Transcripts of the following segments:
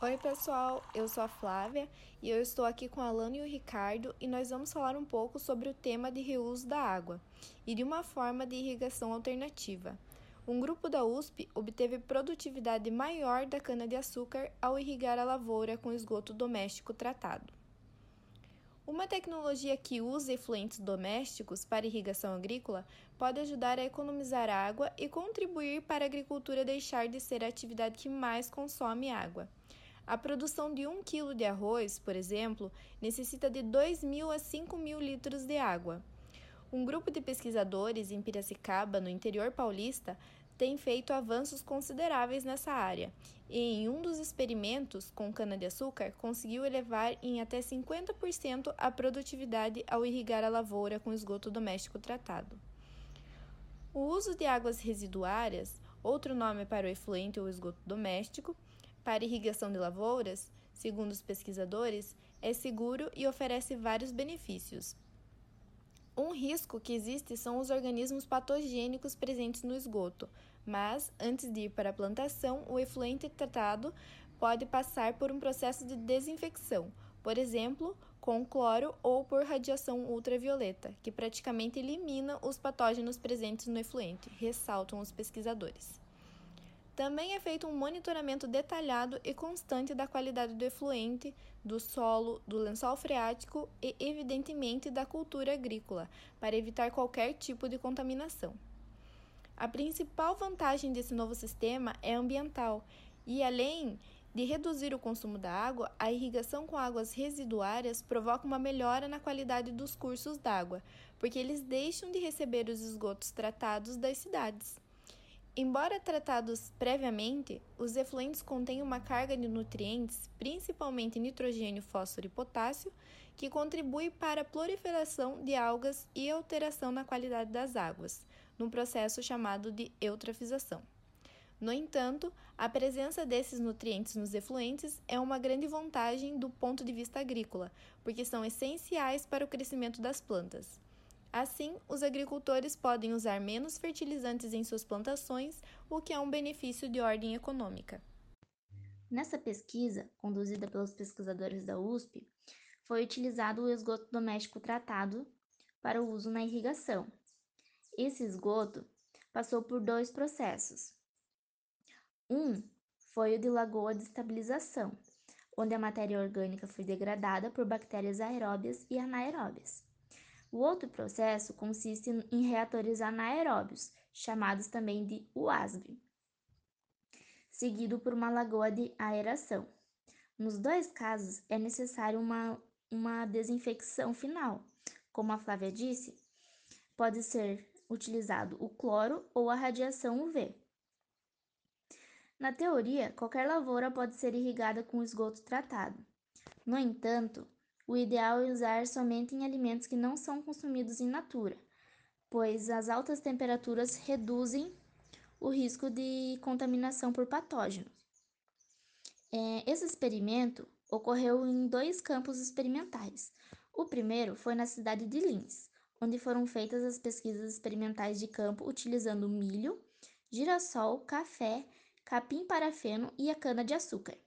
Oi, pessoal, eu sou a Flávia e eu estou aqui com a Alana e o Ricardo e nós vamos falar um pouco sobre o tema de reuso da água e de uma forma de irrigação alternativa. Um grupo da USP obteve produtividade maior da cana-de-açúcar ao irrigar a lavoura com esgoto doméstico tratado. Uma tecnologia que usa efluentes domésticos para irrigação agrícola pode ajudar a economizar água e contribuir para a agricultura deixar de ser a atividade que mais consome água. A produção de 1 kg de arroz, por exemplo, necessita de 2 mil a 5 mil litros de água. Um grupo de pesquisadores em Piracicaba, no interior paulista, tem feito avanços consideráveis nessa área e, em um dos experimentos com cana-de-açúcar, conseguiu elevar em até 50% a produtividade ao irrigar a lavoura com esgoto doméstico tratado. O uso de águas residuárias, outro nome para o efluente ou esgoto doméstico, para irrigação de lavouras, segundo os pesquisadores, é seguro e oferece vários benefícios. Um risco que existe são os organismos patogênicos presentes no esgoto, mas antes de ir para a plantação, o efluente tratado pode passar por um processo de desinfecção, por exemplo, com cloro ou por radiação ultravioleta, que praticamente elimina os patógenos presentes no efluente, ressaltam os pesquisadores. Também é feito um monitoramento detalhado e constante da qualidade do efluente, do solo, do lençol freático e, evidentemente, da cultura agrícola, para evitar qualquer tipo de contaminação. A principal vantagem desse novo sistema é ambiental e, além de reduzir o consumo da água, a irrigação com águas residuárias provoca uma melhora na qualidade dos cursos d'água, porque eles deixam de receber os esgotos tratados das cidades. Embora tratados previamente, os efluentes contêm uma carga de nutrientes, principalmente nitrogênio, fósforo e potássio, que contribui para a proliferação de algas e alteração na qualidade das águas, num processo chamado de eutrofização. No entanto, a presença desses nutrientes nos efluentes é uma grande vantagem do ponto de vista agrícola, porque são essenciais para o crescimento das plantas. Assim, os agricultores podem usar menos fertilizantes em suas plantações, o que é um benefício de ordem econômica. Nessa pesquisa, conduzida pelos pesquisadores da USP, foi utilizado o esgoto doméstico tratado para o uso na irrigação. Esse esgoto passou por dois processos. Um foi o de lagoa de estabilização, onde a matéria orgânica foi degradada por bactérias aeróbias e anaeróbias. O outro processo consiste em reatores anaeróbios, chamados também de UASB, seguido por uma lagoa de aeração. Nos dois casos, é necessário uma, uma desinfecção final. Como a Flávia disse, pode ser utilizado o cloro ou a radiação UV. Na teoria, qualquer lavoura pode ser irrigada com esgoto tratado. No entanto, o ideal é usar somente em alimentos que não são consumidos in natura, pois as altas temperaturas reduzem o risco de contaminação por patógenos. É, esse experimento ocorreu em dois campos experimentais. O primeiro foi na cidade de Linz, onde foram feitas as pesquisas experimentais de campo utilizando milho, girassol, café, capim-parafeno e a cana-de-açúcar.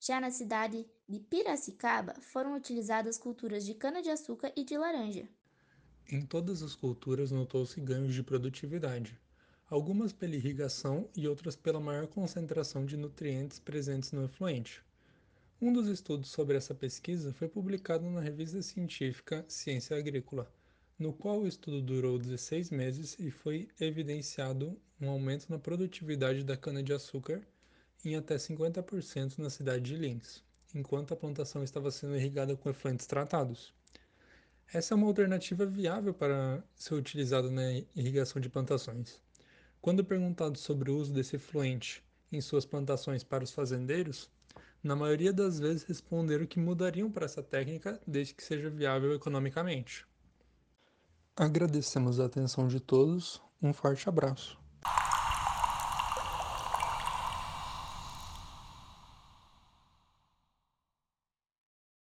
Já na cidade de Piracicaba, foram utilizadas culturas de cana-de-açúcar e de laranja. Em todas as culturas notou-se ganhos de produtividade, algumas pela irrigação e outras pela maior concentração de nutrientes presentes no efluente. Um dos estudos sobre essa pesquisa foi publicado na revista científica Ciência Agrícola, no qual o estudo durou 16 meses e foi evidenciado um aumento na produtividade da cana-de-açúcar em até 50% na cidade de Linz, enquanto a plantação estava sendo irrigada com efluentes tratados. Essa é uma alternativa viável para ser utilizada na irrigação de plantações. Quando perguntado sobre o uso desse efluente em suas plantações para os fazendeiros, na maioria das vezes responderam que mudariam para essa técnica desde que seja viável economicamente. Agradecemos a atenção de todos, um forte abraço.